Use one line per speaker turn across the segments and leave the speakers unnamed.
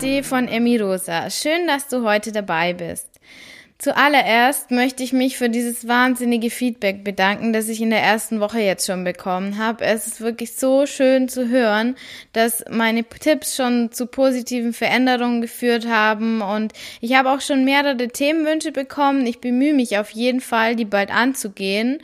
Party von Emi Rosa. Schön, dass du heute dabei bist. Zuallererst möchte ich mich für dieses wahnsinnige Feedback bedanken, das ich in der ersten Woche jetzt schon bekommen habe. Es ist wirklich so schön zu hören, dass meine Tipps schon zu positiven Veränderungen geführt haben und ich habe auch schon mehrere Themenwünsche bekommen. Ich bemühe mich auf jeden Fall, die bald anzugehen.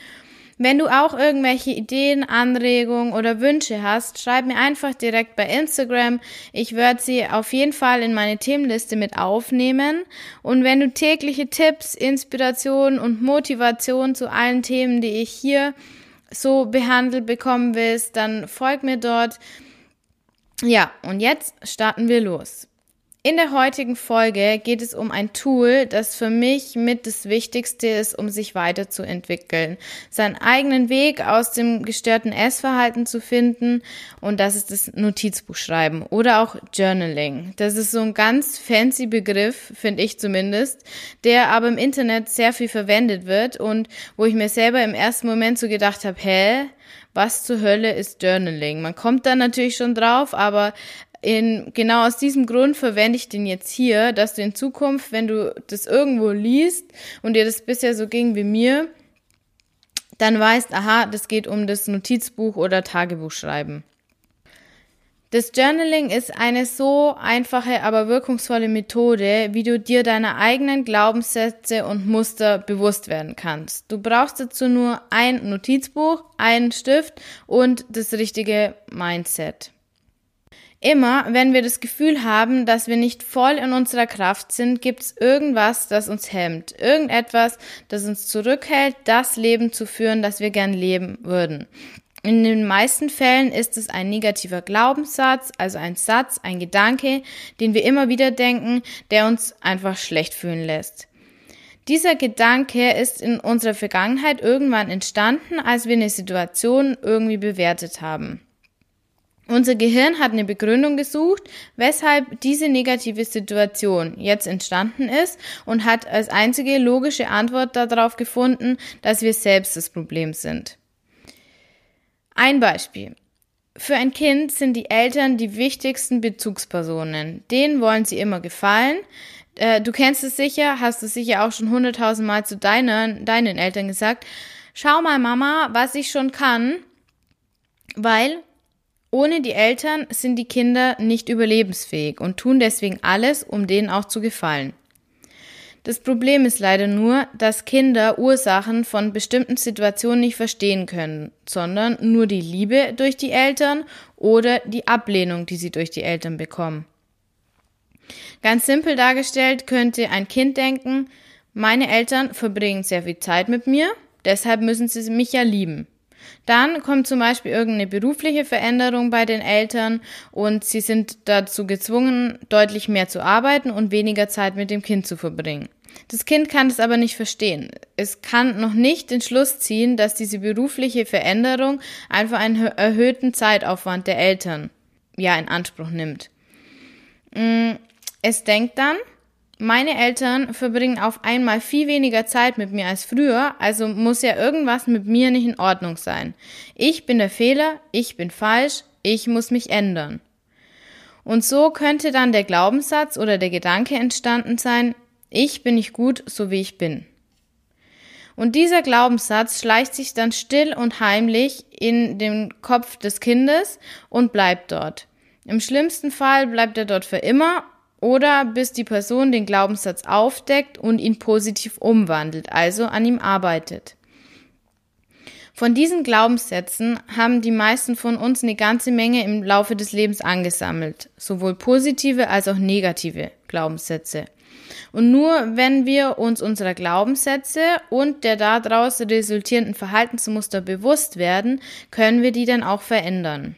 Wenn du auch irgendwelche Ideen, Anregungen oder Wünsche hast, schreib mir einfach direkt bei Instagram. Ich werde sie auf jeden Fall in meine Themenliste mit aufnehmen. Und wenn du tägliche Tipps, Inspiration und Motivation zu allen Themen, die ich hier so behandelt bekommen willst, dann folg mir dort. Ja, und jetzt starten wir los. In der heutigen Folge geht es um ein Tool, das für mich mit das Wichtigste ist, um sich weiterzuentwickeln, seinen eigenen Weg aus dem gestörten Essverhalten zu finden und das ist das Notizbuchschreiben oder auch Journaling. Das ist so ein ganz fancy Begriff, finde ich zumindest, der aber im Internet sehr viel verwendet wird und wo ich mir selber im ersten Moment so gedacht habe, hä, was zur Hölle ist Journaling? Man kommt da natürlich schon drauf, aber in, genau aus diesem Grund verwende ich den jetzt hier, dass du in Zukunft, wenn du das irgendwo liest und dir das bisher so ging wie mir, dann weißt, aha, das geht um das Notizbuch oder Tagebuch schreiben. Das Journaling ist eine so einfache, aber wirkungsvolle Methode, wie du dir deiner eigenen Glaubenssätze und Muster bewusst werden kannst. Du brauchst dazu nur ein Notizbuch, einen Stift und das richtige Mindset. Immer, wenn wir das Gefühl haben, dass wir nicht voll in unserer Kraft sind, gibt es irgendwas, das uns hemmt. Irgendetwas, das uns zurückhält, das Leben zu führen, das wir gern leben würden. In den meisten Fällen ist es ein negativer Glaubenssatz, also ein Satz, ein Gedanke, den wir immer wieder denken, der uns einfach schlecht fühlen lässt. Dieser Gedanke ist in unserer Vergangenheit irgendwann entstanden, als wir eine Situation irgendwie bewertet haben. Unser Gehirn hat eine Begründung gesucht, weshalb diese negative Situation jetzt entstanden ist und hat als einzige logische Antwort darauf gefunden, dass wir selbst das Problem sind. Ein Beispiel. Für ein Kind sind die Eltern die wichtigsten Bezugspersonen. Denen wollen sie immer gefallen. Äh, du kennst es sicher, hast es sicher auch schon hunderttausend Mal zu deinen, deinen Eltern gesagt. Schau mal, Mama, was ich schon kann, weil ohne die Eltern sind die Kinder nicht überlebensfähig und tun deswegen alles, um denen auch zu gefallen. Das Problem ist leider nur, dass Kinder Ursachen von bestimmten Situationen nicht verstehen können, sondern nur die Liebe durch die Eltern oder die Ablehnung, die sie durch die Eltern bekommen. Ganz simpel dargestellt könnte ein Kind denken, meine Eltern verbringen sehr viel Zeit mit mir, deshalb müssen sie mich ja lieben. Dann kommt zum Beispiel irgendeine berufliche Veränderung bei den Eltern und sie sind dazu gezwungen, deutlich mehr zu arbeiten und weniger Zeit mit dem Kind zu verbringen. Das Kind kann es aber nicht verstehen. Es kann noch nicht den Schluss ziehen, dass diese berufliche Veränderung einfach einen erhöhten Zeitaufwand der Eltern ja in Anspruch nimmt. Mm, es denkt dann, meine Eltern verbringen auf einmal viel weniger Zeit mit mir als früher, also muss ja irgendwas mit mir nicht in Ordnung sein. Ich bin der Fehler, ich bin falsch, ich muss mich ändern. Und so könnte dann der Glaubenssatz oder der Gedanke entstanden sein, ich bin nicht gut, so wie ich bin. Und dieser Glaubenssatz schleicht sich dann still und heimlich in den Kopf des Kindes und bleibt dort. Im schlimmsten Fall bleibt er dort für immer oder bis die Person den Glaubenssatz aufdeckt und ihn positiv umwandelt, also an ihm arbeitet. Von diesen Glaubenssätzen haben die meisten von uns eine ganze Menge im Laufe des Lebens angesammelt, sowohl positive als auch negative Glaubenssätze. Und nur wenn wir uns unserer Glaubenssätze und der daraus resultierenden Verhaltensmuster bewusst werden, können wir die dann auch verändern.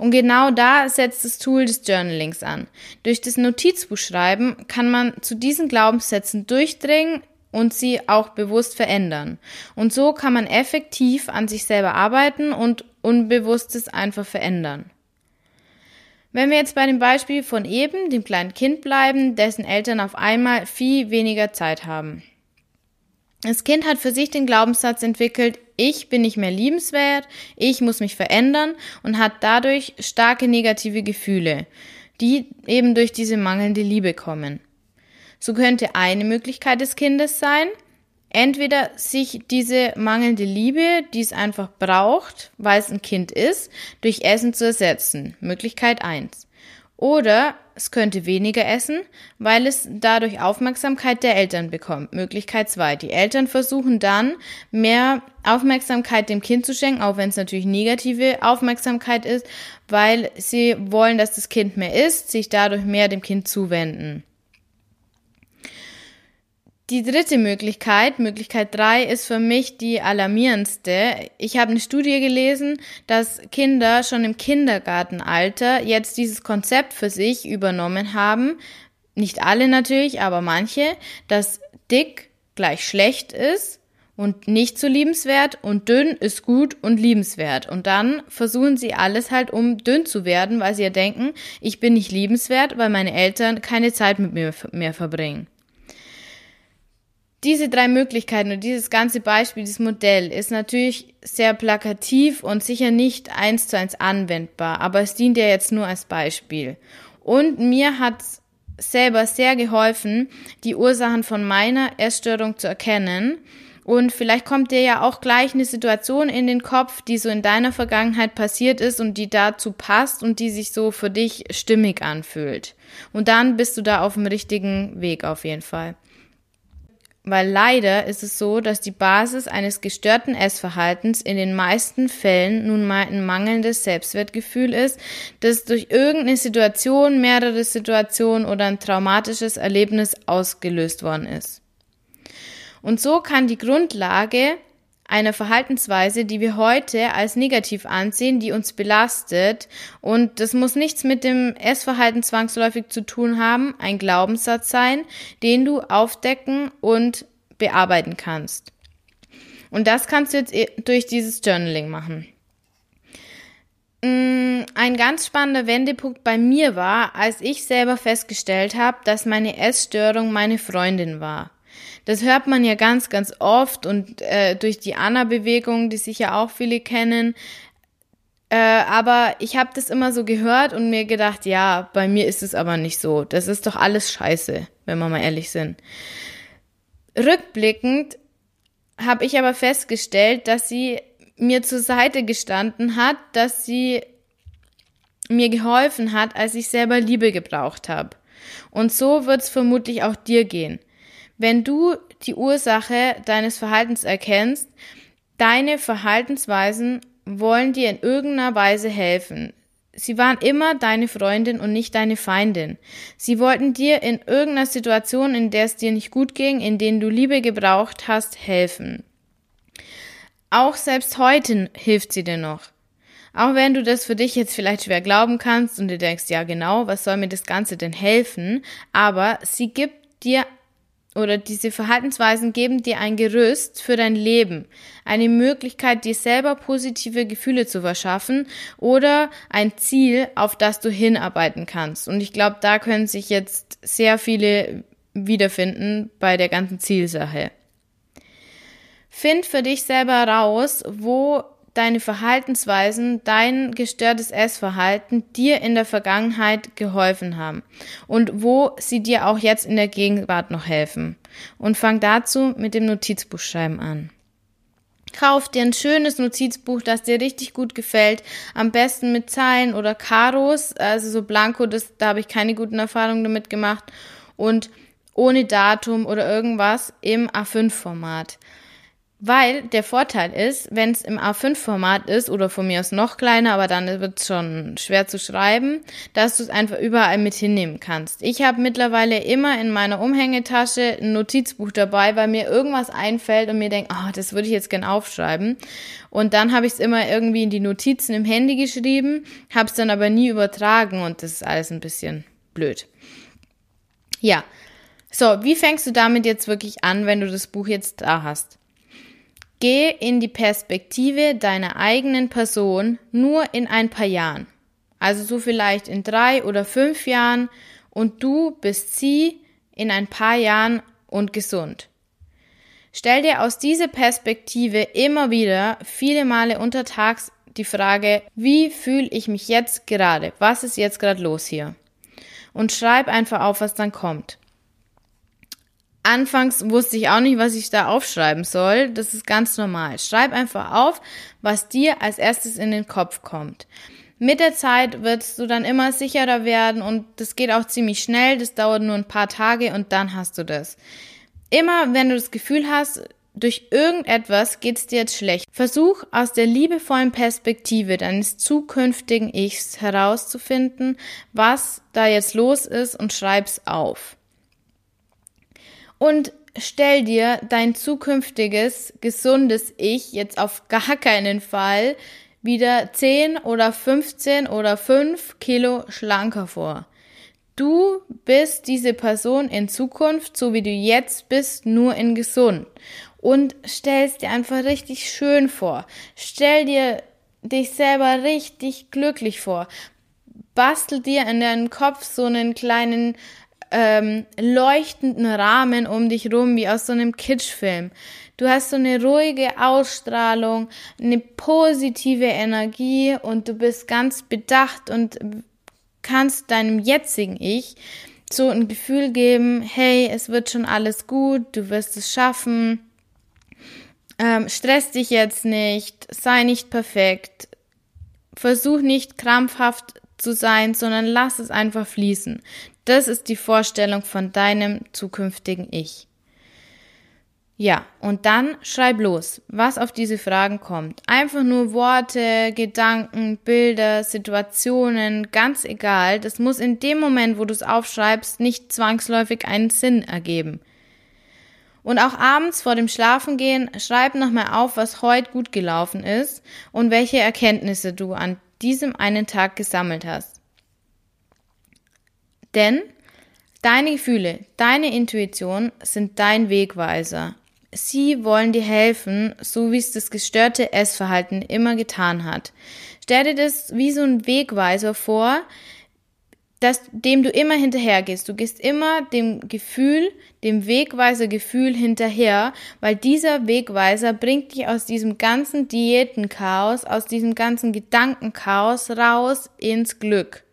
Und genau da setzt das Tool des Journalings an. Durch das Notizbuchschreiben kann man zu diesen Glaubenssätzen durchdringen und sie auch bewusst verändern. Und so kann man effektiv an sich selber arbeiten und Unbewusstes einfach verändern. Wenn wir jetzt bei dem Beispiel von eben, dem kleinen Kind bleiben, dessen Eltern auf einmal viel weniger Zeit haben. Das Kind hat für sich den Glaubenssatz entwickelt, ich bin nicht mehr liebenswert, ich muss mich verändern und hat dadurch starke negative Gefühle. die eben durch diese mangelnde Liebe kommen. So könnte eine Möglichkeit des Kindes sein, entweder sich diese mangelnde Liebe, die es einfach braucht, weil es ein Kind ist, durch Essen zu ersetzen. Möglichkeit eins. Oder es könnte weniger essen, weil es dadurch Aufmerksamkeit der Eltern bekommt. Möglichkeit zwei. Die Eltern versuchen dann mehr Aufmerksamkeit dem Kind zu schenken, auch wenn es natürlich negative Aufmerksamkeit ist, weil sie wollen, dass das Kind mehr isst, sich dadurch mehr dem Kind zuwenden. Die dritte Möglichkeit, Möglichkeit drei, ist für mich die alarmierendste. Ich habe eine Studie gelesen, dass Kinder schon im Kindergartenalter jetzt dieses Konzept für sich übernommen haben. Nicht alle natürlich, aber manche, dass dick gleich schlecht ist und nicht so liebenswert und dünn ist gut und liebenswert. Und dann versuchen sie alles halt, um dünn zu werden, weil sie ja denken, ich bin nicht liebenswert, weil meine Eltern keine Zeit mit mir mehr verbringen. Diese drei Möglichkeiten und dieses ganze Beispiel, dieses Modell ist natürlich sehr plakativ und sicher nicht eins zu eins anwendbar, aber es dient ja jetzt nur als Beispiel. Und mir hat selber sehr geholfen, die Ursachen von meiner Essstörung zu erkennen. Und vielleicht kommt dir ja auch gleich eine Situation in den Kopf, die so in deiner Vergangenheit passiert ist und die dazu passt und die sich so für dich stimmig anfühlt. Und dann bist du da auf dem richtigen Weg auf jeden Fall. Weil leider ist es so, dass die Basis eines gestörten Essverhaltens in den meisten Fällen nun mal ein mangelndes Selbstwertgefühl ist, das durch irgendeine Situation, mehrere Situationen oder ein traumatisches Erlebnis ausgelöst worden ist. Und so kann die Grundlage einer Verhaltensweise, die wir heute als negativ ansehen, die uns belastet. Und das muss nichts mit dem Essverhalten zwangsläufig zu tun haben, ein Glaubenssatz sein, den du aufdecken und bearbeiten kannst. Und das kannst du jetzt durch dieses Journaling machen. Mm, ein ganz spannender Wendepunkt bei mir war, als ich selber festgestellt habe, dass meine Essstörung meine Freundin war. Das hört man ja ganz, ganz oft und äh, durch die Anna-Bewegung, die sicher auch viele kennen. Äh, aber ich habe das immer so gehört und mir gedacht, ja, bei mir ist es aber nicht so. Das ist doch alles scheiße, wenn wir mal ehrlich sind. Rückblickend habe ich aber festgestellt, dass sie mir zur Seite gestanden hat, dass sie mir geholfen hat, als ich selber Liebe gebraucht habe. Und so wird es vermutlich auch dir gehen. Wenn du die Ursache deines Verhaltens erkennst, deine Verhaltensweisen wollen dir in irgendeiner Weise helfen. Sie waren immer deine Freundin und nicht deine Feindin. Sie wollten dir in irgendeiner Situation, in der es dir nicht gut ging, in denen du Liebe gebraucht hast, helfen. Auch selbst heute hilft sie dir noch. Auch wenn du das für dich jetzt vielleicht schwer glauben kannst und du denkst, ja genau, was soll mir das Ganze denn helfen? Aber sie gibt dir oder diese Verhaltensweisen geben dir ein Gerüst für dein Leben, eine Möglichkeit, dir selber positive Gefühle zu verschaffen oder ein Ziel, auf das du hinarbeiten kannst. Und ich glaube, da können sich jetzt sehr viele wiederfinden bei der ganzen Zielsache. Find für dich selber raus, wo deine Verhaltensweisen, dein gestörtes Essverhalten dir in der Vergangenheit geholfen haben und wo sie dir auch jetzt in der Gegenwart noch helfen. Und fang dazu mit dem Notizbuchschreiben an. Kauf dir ein schönes Notizbuch, das dir richtig gut gefällt. Am besten mit Zeilen oder Karos, also so Blanko, das, da habe ich keine guten Erfahrungen damit gemacht. Und ohne Datum oder irgendwas im A5-Format. Weil der Vorteil ist, wenn es im A5-Format ist oder von mir aus noch kleiner, aber dann wird es schon schwer zu schreiben, dass du es einfach überall mit hinnehmen kannst. Ich habe mittlerweile immer in meiner Umhängetasche ein Notizbuch dabei, weil mir irgendwas einfällt und mir denkt, oh, das würde ich jetzt gern aufschreiben. Und dann habe ich es immer irgendwie in die Notizen im Handy geschrieben, habe es dann aber nie übertragen und das ist alles ein bisschen blöd. Ja, so, wie fängst du damit jetzt wirklich an, wenn du das Buch jetzt da hast? Geh in die Perspektive deiner eigenen Person nur in ein paar Jahren. Also so vielleicht in drei oder fünf Jahren und du bist sie in ein paar Jahren und gesund. Stell dir aus dieser Perspektive immer wieder viele Male untertags die Frage, wie fühle ich mich jetzt gerade? Was ist jetzt gerade los hier? und schreib einfach auf, was dann kommt. Anfangs wusste ich auch nicht, was ich da aufschreiben soll. Das ist ganz normal. Schreib einfach auf, was dir als erstes in den Kopf kommt. Mit der Zeit wirst du dann immer sicherer werden und das geht auch ziemlich schnell. Das dauert nur ein paar Tage und dann hast du das. Immer wenn du das Gefühl hast, durch irgendetwas geht's dir jetzt schlecht. Versuch aus der liebevollen Perspektive deines zukünftigen Ichs herauszufinden, was da jetzt los ist und schreib's auf. Und stell dir dein zukünftiges, gesundes Ich jetzt auf gar keinen Fall wieder 10 oder 15 oder 5 Kilo schlanker vor. Du bist diese Person in Zukunft, so wie du jetzt bist, nur in gesund. Und stellst dir einfach richtig schön vor. Stell dir dich selber richtig glücklich vor. Bastel dir in deinem Kopf so einen kleinen ähm, leuchtenden Rahmen um dich rum, wie aus so einem Kitschfilm. Du hast so eine ruhige Ausstrahlung, eine positive Energie und du bist ganz bedacht und kannst deinem jetzigen Ich so ein Gefühl geben, hey, es wird schon alles gut, du wirst es schaffen, ähm, stress dich jetzt nicht, sei nicht perfekt, versuch nicht krampfhaft zu sein, sondern lass es einfach fließen. Das ist die Vorstellung von deinem zukünftigen Ich. Ja, und dann schreib los, was auf diese Fragen kommt. Einfach nur Worte, Gedanken, Bilder, Situationen, ganz egal. Das muss in dem Moment, wo du es aufschreibst, nicht zwangsläufig einen Sinn ergeben. Und auch abends vor dem Schlafengehen schreib nochmal auf, was heute gut gelaufen ist und welche Erkenntnisse du an diesem einen Tag gesammelt hast. Denn deine Gefühle, deine Intuition sind dein Wegweiser. Sie wollen dir helfen, so wie es das gestörte Essverhalten immer getan hat. Stell dir das wie so ein Wegweiser vor, dass, dem du immer hinterhergehst. Du gehst immer dem Gefühl, dem Wegweiser-Gefühl hinterher, weil dieser Wegweiser bringt dich aus diesem ganzen Diätenchaos, aus diesem ganzen Gedankenchaos raus ins Glück.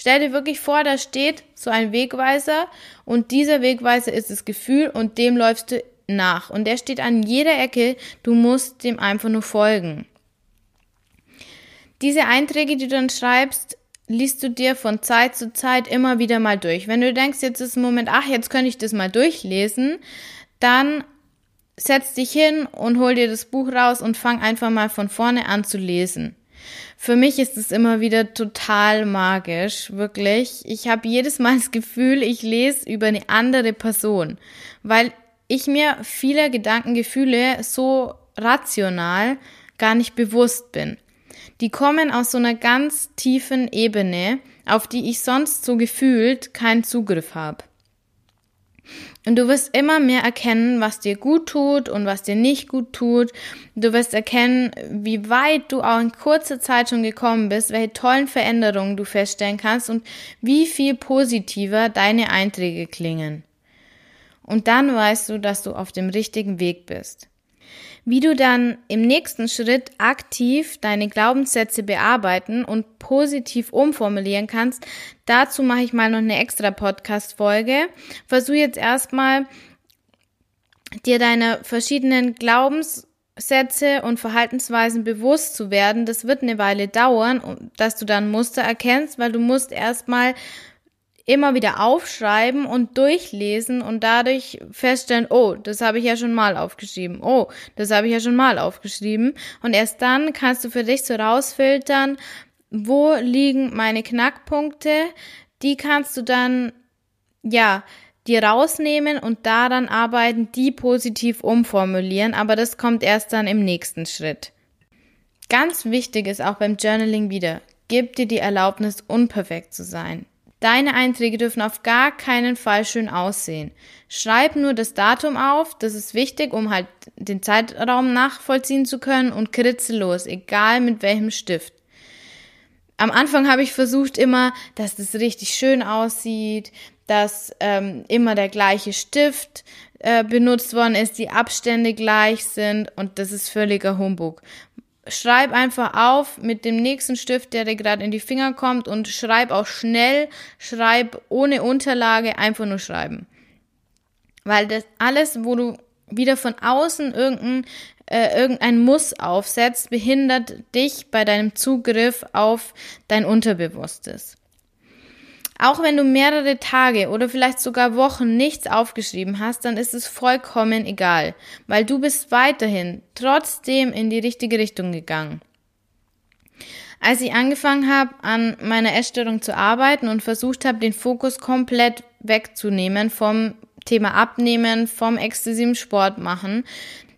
Stell dir wirklich vor, da steht so ein Wegweiser und dieser Wegweiser ist das Gefühl und dem läufst du nach. Und der steht an jeder Ecke, du musst dem einfach nur folgen. Diese Einträge, die du dann schreibst, liest du dir von Zeit zu Zeit immer wieder mal durch. Wenn du denkst, jetzt ist ein Moment, ach, jetzt könnte ich das mal durchlesen, dann setz dich hin und hol dir das Buch raus und fang einfach mal von vorne an zu lesen. Für mich ist es immer wieder total magisch, wirklich. Ich habe jedes Mal das Gefühl, ich lese über eine andere Person, weil ich mir vieler Gedankengefühle so rational gar nicht bewusst bin. Die kommen aus so einer ganz tiefen Ebene, auf die ich sonst so gefühlt keinen Zugriff habe. Und du wirst immer mehr erkennen, was dir gut tut und was dir nicht gut tut. Du wirst erkennen, wie weit du auch in kurzer Zeit schon gekommen bist, welche tollen Veränderungen du feststellen kannst und wie viel positiver deine Einträge klingen. Und dann weißt du, dass du auf dem richtigen Weg bist. Wie du dann im nächsten Schritt aktiv deine Glaubenssätze bearbeiten und positiv umformulieren kannst, dazu mache ich mal noch eine extra Podcast-Folge. Versuch jetzt erstmal dir deine verschiedenen Glaubenssätze und Verhaltensweisen bewusst zu werden. Das wird eine Weile dauern, dass du dann Muster erkennst, weil du musst erstmal immer wieder aufschreiben und durchlesen und dadurch feststellen, oh, das habe ich ja schon mal aufgeschrieben, oh, das habe ich ja schon mal aufgeschrieben. Und erst dann kannst du für dich so rausfiltern, wo liegen meine Knackpunkte, die kannst du dann, ja, dir rausnehmen und daran arbeiten, die positiv umformulieren, aber das kommt erst dann im nächsten Schritt. Ganz wichtig ist auch beim Journaling wieder, gib dir die Erlaubnis, unperfekt zu sein. Deine Einträge dürfen auf gar keinen Fall schön aussehen. Schreib nur das Datum auf, das ist wichtig, um halt den Zeitraum nachvollziehen zu können und kritzel los, egal mit welchem Stift. Am Anfang habe ich versucht immer, dass das richtig schön aussieht, dass ähm, immer der gleiche Stift äh, benutzt worden ist, die Abstände gleich sind und das ist völliger Humbug schreib einfach auf mit dem nächsten Stift, der dir gerade in die Finger kommt und schreib auch schnell, schreib ohne Unterlage, einfach nur schreiben. Weil das alles, wo du wieder von außen irgendein, äh, irgendein Muss aufsetzt, behindert dich bei deinem Zugriff auf dein Unterbewusstes. Auch wenn du mehrere Tage oder vielleicht sogar Wochen nichts aufgeschrieben hast, dann ist es vollkommen egal, weil du bist weiterhin trotzdem in die richtige Richtung gegangen. Als ich angefangen habe, an meiner Essstörung zu arbeiten und versucht habe, den Fokus komplett wegzunehmen vom Thema Abnehmen, vom exzessiven Sport machen,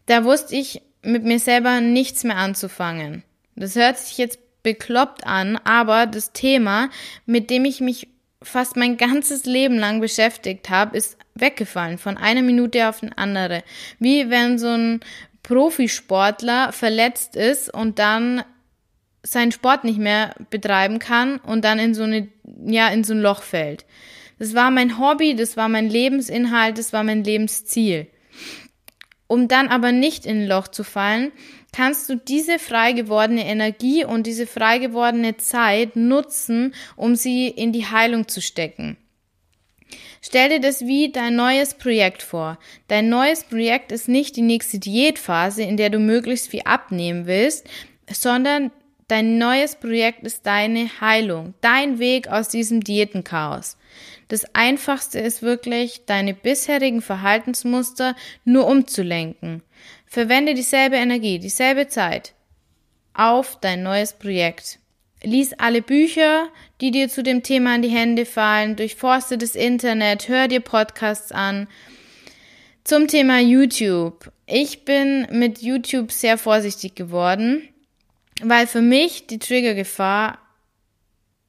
da wusste ich mit mir selber nichts mehr anzufangen. Das hört sich jetzt bekloppt an, aber das Thema, mit dem ich mich fast mein ganzes Leben lang beschäftigt habe, ist weggefallen von einer Minute auf eine andere. Wie wenn so ein Profisportler verletzt ist und dann seinen Sport nicht mehr betreiben kann und dann in so eine, ja, in so ein Loch fällt. Das war mein Hobby, das war mein Lebensinhalt, das war mein Lebensziel. Um dann aber nicht in ein Loch zu fallen, kannst du diese frei gewordene Energie und diese frei gewordene Zeit nutzen, um sie in die Heilung zu stecken. Stell dir das wie dein neues Projekt vor. Dein neues Projekt ist nicht die nächste Diätphase, in der du möglichst viel abnehmen willst, sondern dein neues Projekt ist deine Heilung, dein Weg aus diesem Diätenchaos. Das Einfachste ist wirklich, deine bisherigen Verhaltensmuster nur umzulenken. Verwende dieselbe Energie, dieselbe Zeit auf dein neues Projekt. Lies alle Bücher, die dir zu dem Thema in die Hände fallen, durchforste das Internet, hör dir Podcasts an. Zum Thema YouTube. Ich bin mit YouTube sehr vorsichtig geworden, weil für mich die Triggergefahr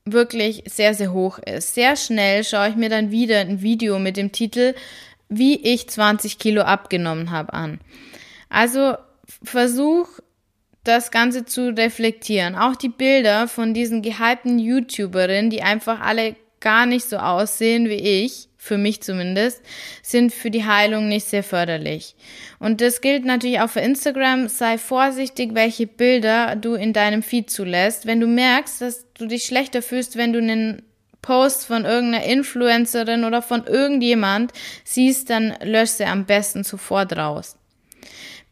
wirklich sehr, sehr hoch ist. Sehr schnell schaue ich mir dann wieder ein Video mit dem Titel, wie ich 20 Kilo abgenommen habe an. Also versuch das Ganze zu reflektieren. Auch die Bilder von diesen gehypten YouTuberinnen, die einfach alle gar nicht so aussehen wie ich, für mich zumindest, sind für die Heilung nicht sehr förderlich. Und das gilt natürlich auch für Instagram. Sei vorsichtig, welche Bilder du in deinem Feed zulässt. Wenn du merkst, dass du dich schlechter fühlst, wenn du einen Post von irgendeiner Influencerin oder von irgendjemand siehst, dann lösch sie am besten sofort raus.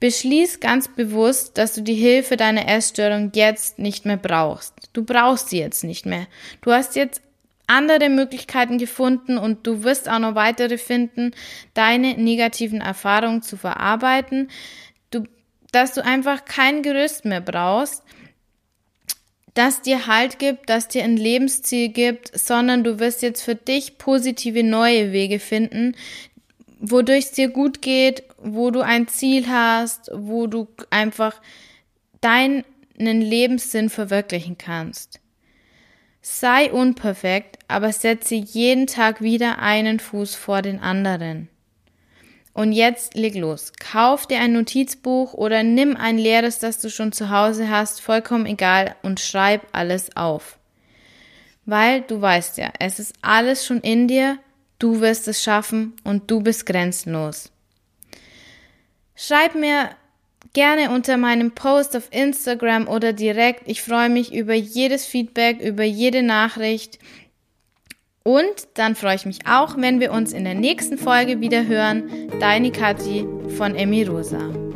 Beschließ ganz bewusst, dass du die Hilfe deiner Essstörung jetzt nicht mehr brauchst. Du brauchst sie jetzt nicht mehr. Du hast jetzt andere Möglichkeiten gefunden und du wirst auch noch weitere finden, deine negativen Erfahrungen zu verarbeiten, du, dass du einfach kein Gerüst mehr brauchst, das dir Halt gibt, das dir ein Lebensziel gibt, sondern du wirst jetzt für dich positive neue Wege finden, wodurch es dir gut geht, wo du ein Ziel hast, wo du einfach deinen Lebenssinn verwirklichen kannst. Sei unperfekt, aber setze jeden Tag wieder einen Fuß vor den anderen. Und jetzt leg los. Kauf dir ein Notizbuch oder nimm ein leeres, das du schon zu Hause hast, vollkommen egal, und schreib alles auf. Weil du weißt ja, es ist alles schon in dir Du wirst es schaffen und du bist grenzenlos. Schreib mir gerne unter meinem Post auf Instagram oder direkt. Ich freue mich über jedes Feedback, über jede Nachricht. Und dann freue ich mich auch, wenn wir uns in der nächsten Folge wieder hören. Deine Kathi von Emi Rosa.